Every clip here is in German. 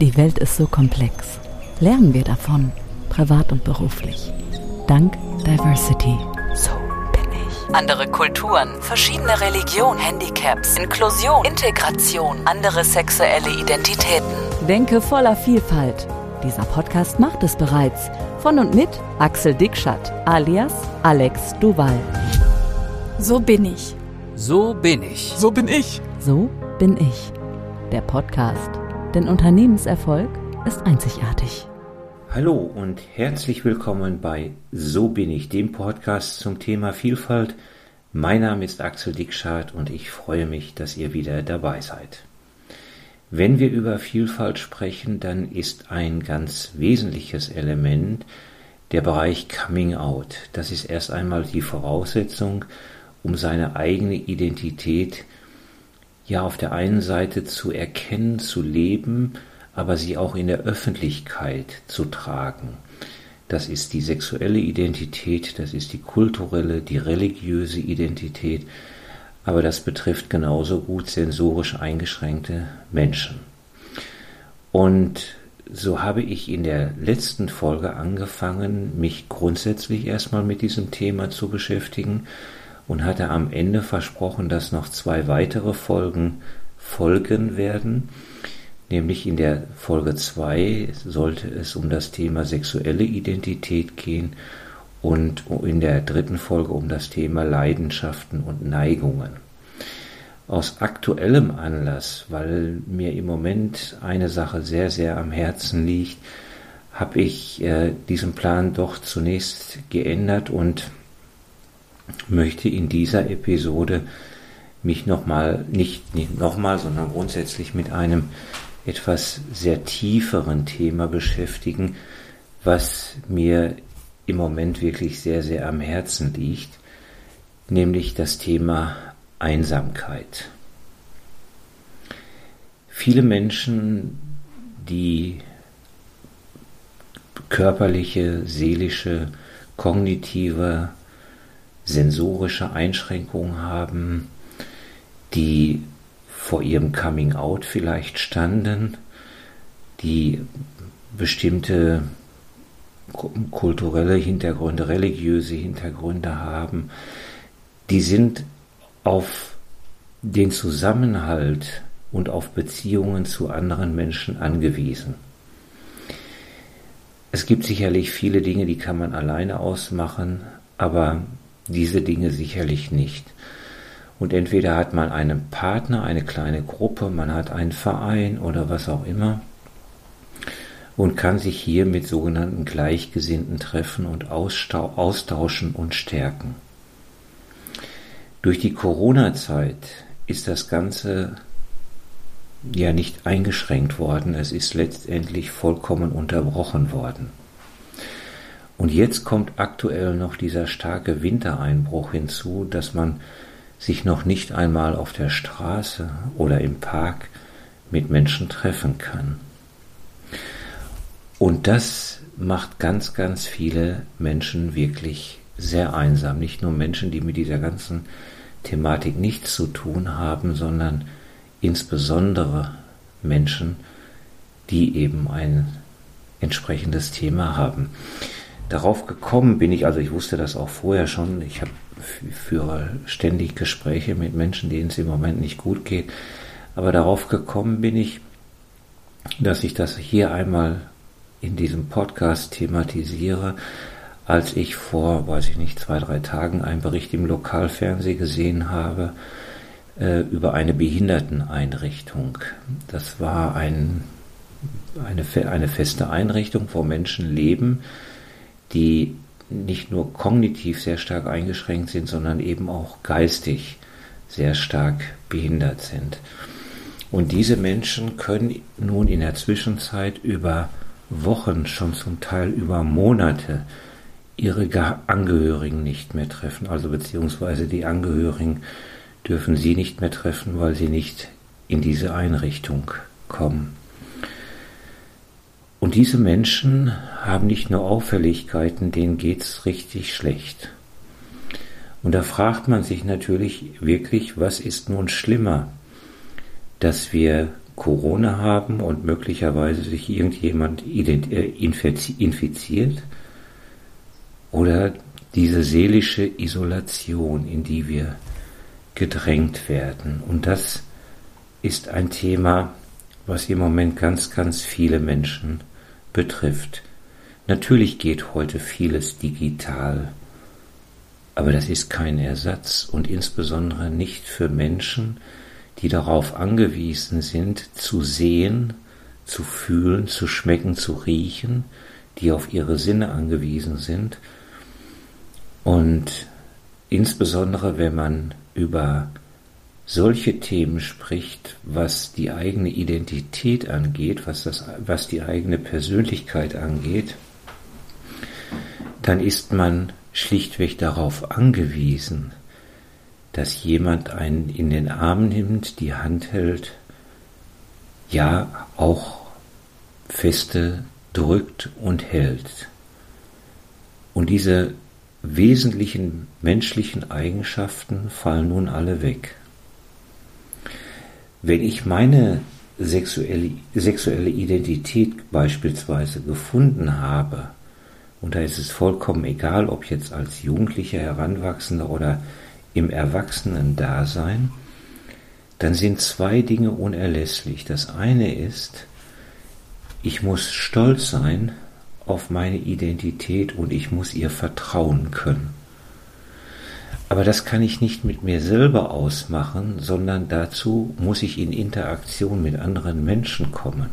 Die Welt ist so komplex. Lernen wir davon, privat und beruflich. Dank Diversity. So bin ich. Andere Kulturen, verschiedene Religionen, Handicaps, Inklusion, Integration, andere sexuelle Identitäten. Denke voller Vielfalt. Dieser Podcast macht es bereits. Von und mit Axel Dickschat, alias Alex Duval. So bin ich. So bin ich. So bin ich. So bin ich. Der Podcast. Denn Unternehmenserfolg ist einzigartig. Hallo und herzlich willkommen bei So bin ich, dem Podcast zum Thema Vielfalt. Mein Name ist Axel Dickschardt und ich freue mich, dass ihr wieder dabei seid. Wenn wir über Vielfalt sprechen, dann ist ein ganz wesentliches Element der Bereich Coming Out. Das ist erst einmal die Voraussetzung, um seine eigene Identität ja auf der einen Seite zu erkennen, zu leben, aber sie auch in der Öffentlichkeit zu tragen. Das ist die sexuelle Identität, das ist die kulturelle, die religiöse Identität, aber das betrifft genauso gut sensorisch eingeschränkte Menschen. Und so habe ich in der letzten Folge angefangen, mich grundsätzlich erstmal mit diesem Thema zu beschäftigen und hatte am Ende versprochen, dass noch zwei weitere Folgen folgen werden. Nämlich in der Folge 2 sollte es um das Thema sexuelle Identität gehen und in der dritten Folge um das Thema Leidenschaften und Neigungen. Aus aktuellem Anlass, weil mir im Moment eine Sache sehr, sehr am Herzen liegt, habe ich äh, diesen Plan doch zunächst geändert und möchte in dieser Episode mich nochmal, nicht, nicht nochmal, sondern grundsätzlich mit einem etwas sehr tieferen Thema beschäftigen, was mir im Moment wirklich sehr, sehr am Herzen liegt, nämlich das Thema Einsamkeit. Viele Menschen, die körperliche, seelische, kognitive sensorische Einschränkungen haben, die vor ihrem Coming Out vielleicht standen, die bestimmte kulturelle Hintergründe, religiöse Hintergründe haben, die sind auf den Zusammenhalt und auf Beziehungen zu anderen Menschen angewiesen. Es gibt sicherlich viele Dinge, die kann man alleine ausmachen, aber diese Dinge sicherlich nicht. Und entweder hat man einen Partner, eine kleine Gruppe, man hat einen Verein oder was auch immer und kann sich hier mit sogenannten Gleichgesinnten treffen und austauschen und stärken. Durch die Corona-Zeit ist das Ganze ja nicht eingeschränkt worden, es ist letztendlich vollkommen unterbrochen worden. Und jetzt kommt aktuell noch dieser starke Wintereinbruch hinzu, dass man sich noch nicht einmal auf der Straße oder im Park mit Menschen treffen kann. Und das macht ganz, ganz viele Menschen wirklich sehr einsam. Nicht nur Menschen, die mit dieser ganzen Thematik nichts zu tun haben, sondern insbesondere Menschen, die eben ein entsprechendes Thema haben darauf gekommen bin ich, also ich wusste das auch vorher schon, ich habe führe ständig Gespräche mit Menschen, denen es im Moment nicht gut geht, aber darauf gekommen bin ich, dass ich das hier einmal in diesem Podcast thematisiere, als ich vor, weiß ich nicht, zwei, drei Tagen einen Bericht im Lokalfernsehen gesehen habe äh, über eine Behinderteneinrichtung. Das war ein, eine, eine feste Einrichtung, wo Menschen leben, die nicht nur kognitiv sehr stark eingeschränkt sind, sondern eben auch geistig sehr stark behindert sind. Und diese Menschen können nun in der Zwischenzeit über Wochen, schon zum Teil über Monate ihre Angehörigen nicht mehr treffen, also beziehungsweise die Angehörigen dürfen sie nicht mehr treffen, weil sie nicht in diese Einrichtung kommen. Und diese Menschen haben nicht nur Auffälligkeiten, denen geht's richtig schlecht. Und da fragt man sich natürlich wirklich, was ist nun schlimmer, dass wir Corona haben und möglicherweise sich irgendjemand äh, infiziert oder diese seelische Isolation, in die wir gedrängt werden. Und das ist ein Thema, was im Moment ganz, ganz viele Menschen betrifft. Natürlich geht heute vieles digital, aber das ist kein Ersatz und insbesondere nicht für Menschen, die darauf angewiesen sind, zu sehen, zu fühlen, zu schmecken, zu riechen, die auf ihre Sinne angewiesen sind. Und insbesondere wenn man über solche Themen spricht, was die eigene Identität angeht, was, das, was die eigene Persönlichkeit angeht, dann ist man schlichtweg darauf angewiesen, dass jemand einen in den Arm nimmt, die Hand hält, ja auch feste drückt und hält. Und diese wesentlichen menschlichen Eigenschaften fallen nun alle weg. Wenn ich meine sexuelle, sexuelle Identität beispielsweise gefunden habe, und da ist es vollkommen egal, ob jetzt als Jugendlicher, Heranwachsender oder im Erwachsenen-Dasein, dann sind zwei Dinge unerlässlich. Das eine ist, ich muss stolz sein auf meine Identität und ich muss ihr vertrauen können. Aber das kann ich nicht mit mir selber ausmachen, sondern dazu muss ich in Interaktion mit anderen Menschen kommen.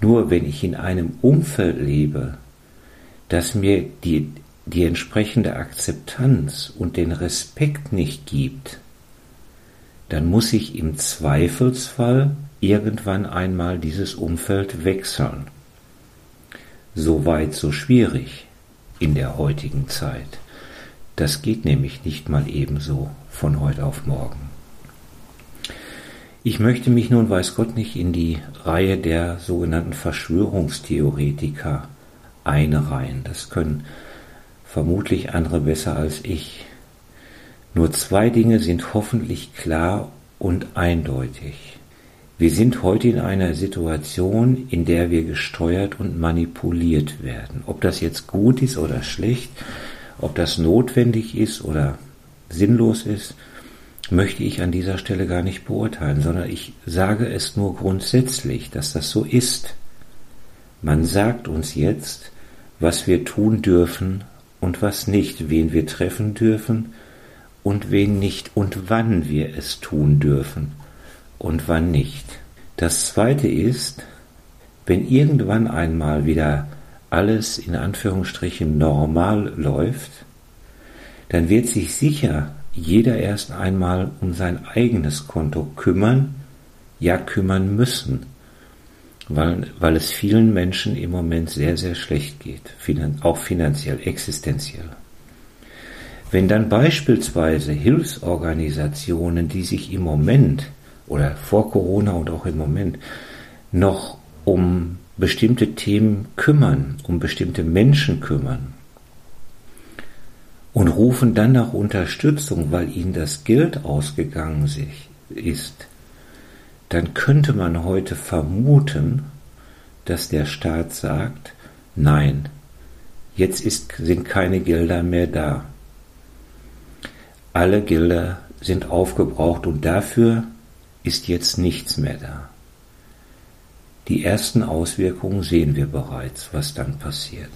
Nur wenn ich in einem Umfeld lebe, das mir die, die entsprechende Akzeptanz und den Respekt nicht gibt, dann muss ich im Zweifelsfall irgendwann einmal dieses Umfeld wechseln. So weit, so schwierig in der heutigen Zeit. Das geht nämlich nicht mal ebenso von heute auf morgen. Ich möchte mich nun, weiß Gott, nicht in die Reihe der sogenannten Verschwörungstheoretiker einreihen. Das können vermutlich andere besser als ich. Nur zwei Dinge sind hoffentlich klar und eindeutig. Wir sind heute in einer Situation, in der wir gesteuert und manipuliert werden. Ob das jetzt gut ist oder schlecht, ob das notwendig ist oder sinnlos ist, möchte ich an dieser Stelle gar nicht beurteilen, sondern ich sage es nur grundsätzlich, dass das so ist. Man sagt uns jetzt, was wir tun dürfen und was nicht, wen wir treffen dürfen und wen nicht und wann wir es tun dürfen und wann nicht. Das Zweite ist, wenn irgendwann einmal wieder alles in Anführungsstrichen normal läuft, dann wird sich sicher jeder erst einmal um sein eigenes Konto kümmern, ja kümmern müssen weil, weil es vielen Menschen im Moment sehr, sehr schlecht geht, auch finanziell, existenziell. Wenn dann beispielsweise Hilfsorganisationen, die sich im Moment oder vor Corona und auch im Moment noch um bestimmte Themen kümmern, um bestimmte Menschen kümmern und rufen dann nach Unterstützung, weil ihnen das Geld ausgegangen ist, dann könnte man heute vermuten, dass der Staat sagt, nein, jetzt ist, sind keine Gelder mehr da. Alle Gelder sind aufgebraucht und dafür ist jetzt nichts mehr da. Die ersten Auswirkungen sehen wir bereits, was dann passiert.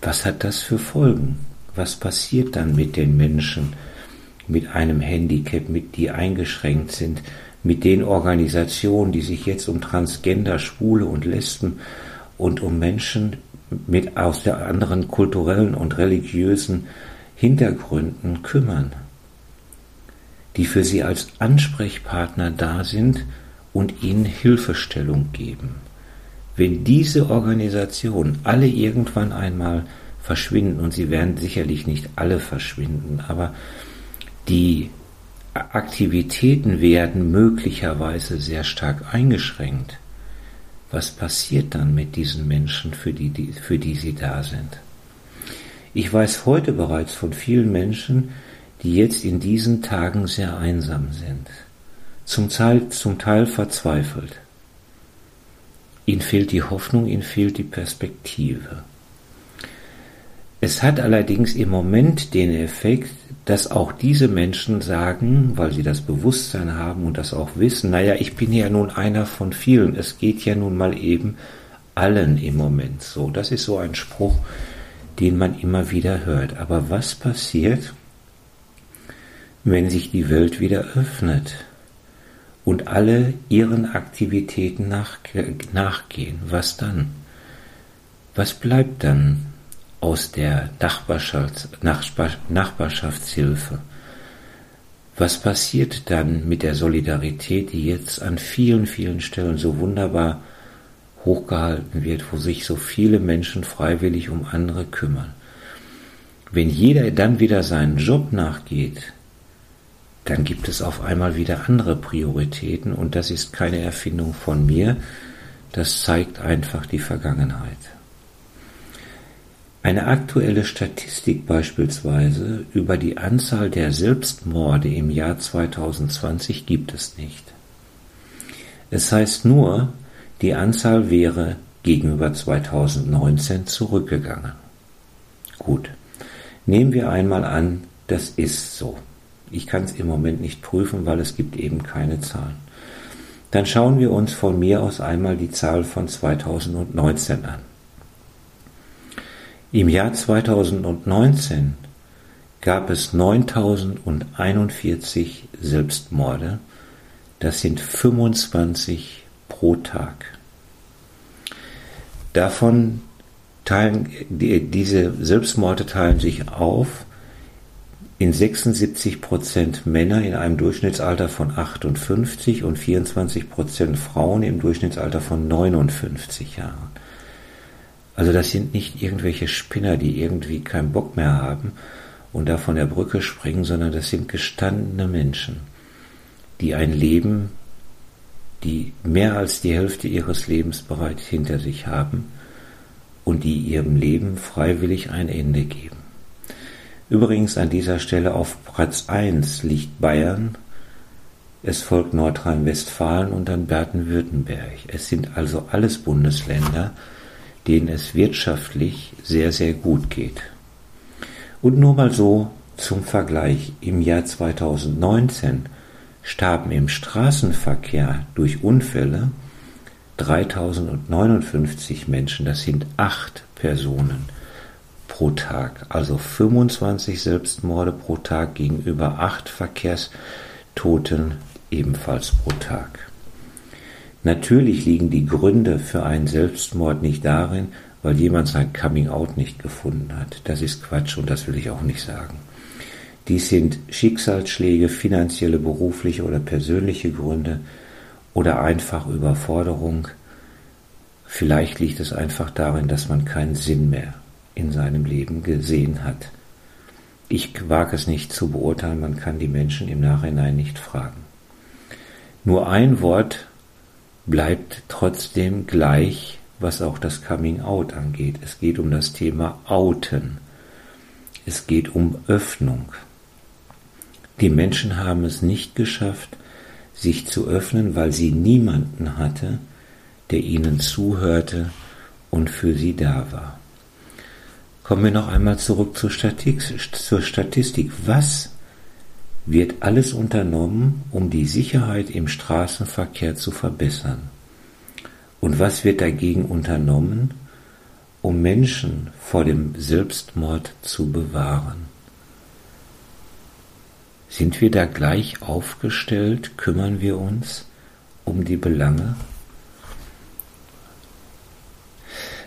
Was hat das für Folgen? Was passiert dann mit den Menschen mit einem Handicap, mit die eingeschränkt sind, mit den Organisationen, die sich jetzt um Transgender, Schwule und Lesben und um Menschen mit aus der anderen kulturellen und religiösen Hintergründen kümmern, die für sie als Ansprechpartner da sind und ihnen Hilfestellung geben. Wenn diese Organisationen alle irgendwann einmal verschwinden, und sie werden sicherlich nicht alle verschwinden, aber die Aktivitäten werden möglicherweise sehr stark eingeschränkt. Was passiert dann mit diesen Menschen, für die, die, für die sie da sind? Ich weiß heute bereits von vielen Menschen, die jetzt in diesen Tagen sehr einsam sind. Zum Teil, zum Teil verzweifelt. Ihnen fehlt die Hoffnung, ihnen fehlt die Perspektive. Es hat allerdings im Moment den Effekt, dass auch diese Menschen sagen, weil sie das Bewusstsein haben und das auch wissen, naja, ich bin ja nun einer von vielen, es geht ja nun mal eben allen im Moment so. Das ist so ein Spruch, den man immer wieder hört. Aber was passiert, wenn sich die Welt wieder öffnet und alle ihren Aktivitäten nach, nachgehen? Was dann? Was bleibt dann aus der Nachbarschafts, Nachbarschaftshilfe? Was passiert dann mit der Solidarität, die jetzt an vielen, vielen Stellen so wunderbar hochgehalten wird, wo sich so viele Menschen freiwillig um andere kümmern? Wenn jeder dann wieder seinen Job nachgeht, dann gibt es auf einmal wieder andere Prioritäten und das ist keine Erfindung von mir, das zeigt einfach die Vergangenheit. Eine aktuelle Statistik beispielsweise über die Anzahl der Selbstmorde im Jahr 2020 gibt es nicht. Es heißt nur, die Anzahl wäre gegenüber 2019 zurückgegangen. Gut, nehmen wir einmal an, das ist so. Ich kann es im Moment nicht prüfen, weil es gibt eben keine Zahlen. Dann schauen wir uns von mir aus einmal die Zahl von 2019 an. Im Jahr 2019 gab es 9041 Selbstmorde. Das sind 25 pro Tag. Davon teilen, diese Selbstmorde teilen sich auf in 76 Prozent Männer in einem Durchschnittsalter von 58 und 24 Prozent Frauen im Durchschnittsalter von 59 Jahren. Also das sind nicht irgendwelche Spinner, die irgendwie keinen Bock mehr haben und da von der Brücke springen, sondern das sind gestandene Menschen, die ein Leben, die mehr als die Hälfte ihres Lebens bereits hinter sich haben und die ihrem Leben freiwillig ein Ende geben. Übrigens an dieser Stelle auf Platz 1 liegt Bayern, es folgt Nordrhein-Westfalen und dann Baden-Württemberg. Es sind also alles Bundesländer, denen es wirtschaftlich sehr, sehr gut geht. Und nur mal so zum Vergleich. Im Jahr 2019 starben im Straßenverkehr durch Unfälle 3059 Menschen, das sind acht Personen pro Tag, also 25 Selbstmorde pro Tag gegenüber acht Verkehrstoten ebenfalls pro Tag. Natürlich liegen die Gründe für einen Selbstmord nicht darin, weil jemand sein Coming-out nicht gefunden hat. Das ist Quatsch und das will ich auch nicht sagen. Dies sind Schicksalsschläge, finanzielle, berufliche oder persönliche Gründe oder einfach Überforderung. Vielleicht liegt es einfach darin, dass man keinen Sinn mehr in seinem Leben gesehen hat. Ich wage es nicht zu beurteilen, man kann die Menschen im Nachhinein nicht fragen. Nur ein Wort bleibt trotzdem gleich, was auch das Coming Out angeht. Es geht um das Thema Outen. Es geht um Öffnung. Die Menschen haben es nicht geschafft, sich zu öffnen, weil sie niemanden hatte, der ihnen zuhörte und für sie da war. Kommen wir noch einmal zurück zur Statistik. Zur Statistik. Was wird alles unternommen, um die Sicherheit im Straßenverkehr zu verbessern? Und was wird dagegen unternommen, um Menschen vor dem Selbstmord zu bewahren? Sind wir da gleich aufgestellt? Kümmern wir uns um die Belange?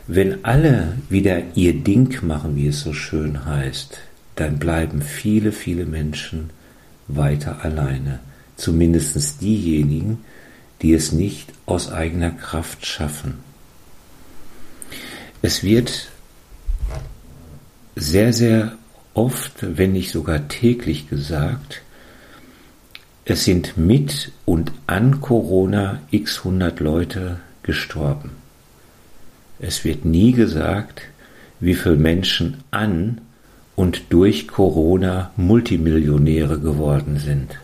Wenn alle wieder ihr Ding machen, wie es so schön heißt, dann bleiben viele, viele Menschen weiter alleine. Zumindest diejenigen, die es nicht aus eigener Kraft schaffen. Es wird sehr, sehr oft, wenn nicht sogar täglich gesagt, es sind mit und an Corona x hundert Leute gestorben. Es wird nie gesagt, wie viele Menschen an und durch Corona Multimillionäre geworden sind.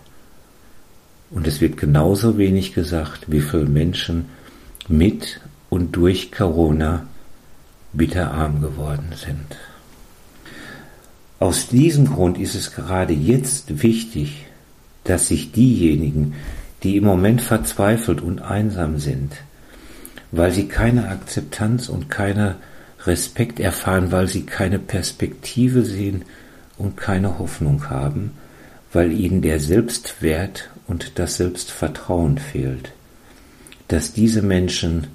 Und es wird genauso wenig gesagt, wie viele Menschen mit und durch Corona bitterarm geworden sind. Aus diesem Grund ist es gerade jetzt wichtig, dass sich diejenigen, die im Moment verzweifelt und einsam sind, weil sie keine Akzeptanz und keine Respekt erfahren, weil sie keine Perspektive sehen und keine Hoffnung haben, weil ihnen der Selbstwert und das Selbstvertrauen fehlt, dass diese Menschen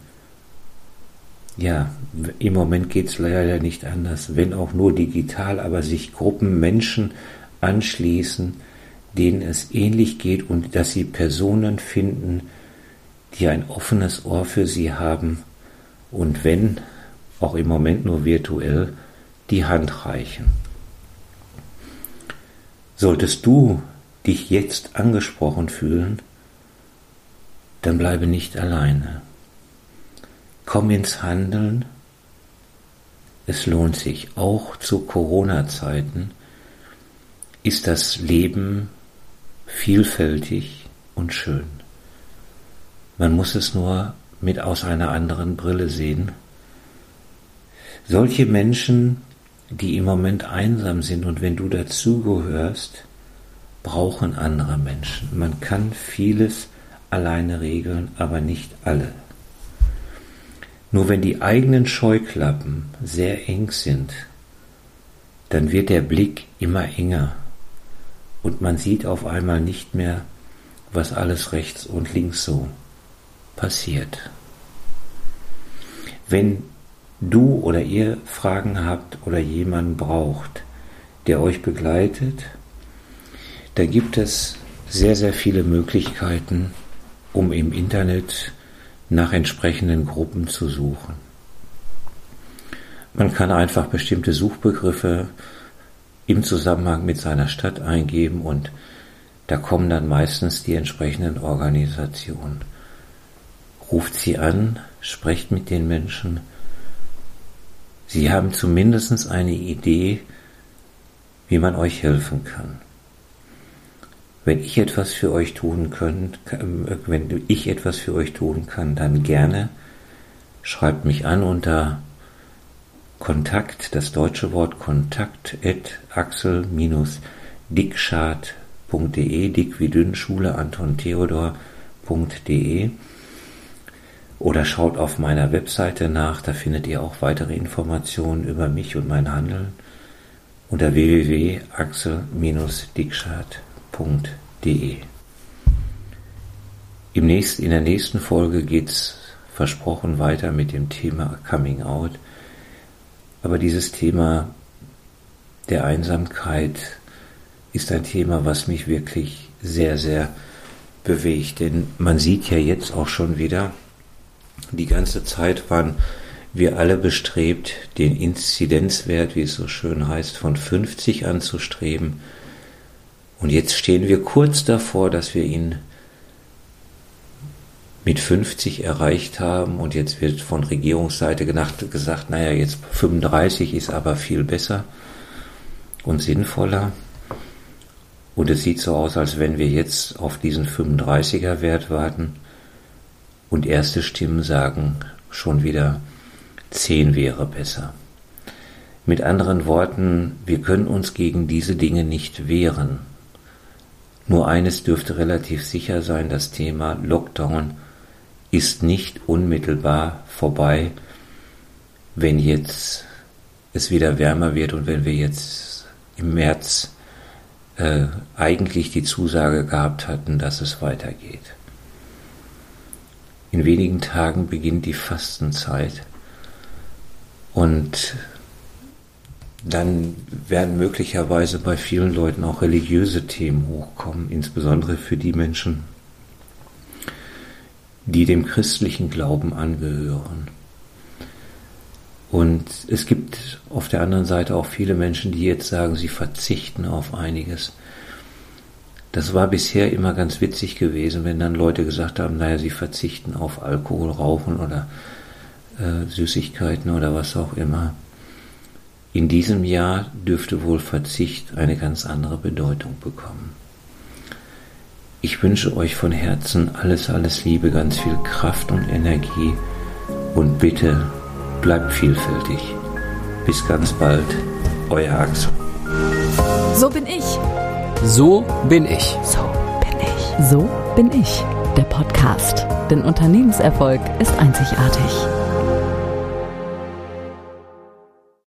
ja, im Moment geht es leider nicht anders, wenn auch nur digital, aber sich Gruppen Menschen anschließen, denen es ähnlich geht und dass sie Personen finden, die ein offenes Ohr für sie haben und wenn, auch im Moment nur virtuell, die Hand reichen. Solltest du dich jetzt angesprochen fühlen, dann bleibe nicht alleine. Komm ins Handeln. Es lohnt sich. Auch zu Corona-Zeiten ist das Leben vielfältig und schön. Man muss es nur mit aus einer anderen Brille sehen. Solche Menschen, die im Moment einsam sind und wenn du dazugehörst, brauchen andere Menschen. Man kann vieles alleine regeln, aber nicht alle. Nur wenn die eigenen Scheuklappen sehr eng sind, dann wird der Blick immer enger und man sieht auf einmal nicht mehr, was alles rechts und links so passiert. Wenn du oder ihr Fragen habt oder jemanden braucht, der euch begleitet, dann gibt es sehr, sehr viele Möglichkeiten, um im Internet nach entsprechenden Gruppen zu suchen. Man kann einfach bestimmte Suchbegriffe im Zusammenhang mit seiner Stadt eingeben und da kommen dann meistens die entsprechenden Organisationen. Ruft sie an, sprecht mit den Menschen. Sie haben zumindest eine Idee, wie man euch helfen kann. Wenn ich etwas für euch tun kann, wenn ich etwas für euch tun kann, dann gerne schreibt mich an unter Kontakt, das deutsche Wort Kontakt at axel-dickschad.de, dick wie dünn, Schule Anton Theodor.de oder schaut auf meiner Webseite nach, da findet ihr auch weitere Informationen über mich und mein Handeln unter www.axel-dickschad.de www.ccc.de. Im nächsten, in der nächsten Folge geht's versprochen weiter mit dem Thema Coming Out. Aber dieses Thema der Einsamkeit ist ein Thema, was mich wirklich sehr, sehr bewegt. Denn man sieht ja jetzt auch schon wieder, die ganze Zeit waren wir alle bestrebt, den Inzidenzwert, wie es so schön heißt, von 50 anzustreben. Und jetzt stehen wir kurz davor, dass wir ihn mit 50 erreicht haben und jetzt wird von Regierungsseite gesagt, naja, jetzt 35 ist aber viel besser und sinnvoller. Und es sieht so aus, als wenn wir jetzt auf diesen 35er Wert warten und erste Stimmen sagen schon wieder 10 wäre besser. Mit anderen Worten, wir können uns gegen diese Dinge nicht wehren. Nur eines dürfte relativ sicher sein, das Thema Lockdown ist nicht unmittelbar vorbei, wenn jetzt es wieder wärmer wird und wenn wir jetzt im März äh, eigentlich die Zusage gehabt hatten, dass es weitergeht. In wenigen Tagen beginnt die Fastenzeit und dann werden möglicherweise bei vielen Leuten auch religiöse Themen hochkommen, insbesondere für die Menschen, die dem christlichen Glauben angehören. Und es gibt auf der anderen Seite auch viele Menschen, die jetzt sagen, sie verzichten auf einiges. Das war bisher immer ganz witzig gewesen, wenn dann Leute gesagt haben, naja, sie verzichten auf Alkohol, Rauchen oder äh, Süßigkeiten oder was auch immer. In diesem Jahr dürfte wohl Verzicht eine ganz andere Bedeutung bekommen. Ich wünsche euch von Herzen alles, alles Liebe, ganz viel Kraft und Energie und bitte bleibt vielfältig. Bis ganz bald, euer Axel. So bin ich. So bin ich. So bin ich. So bin ich. Der Podcast. Denn Unternehmenserfolg ist einzigartig.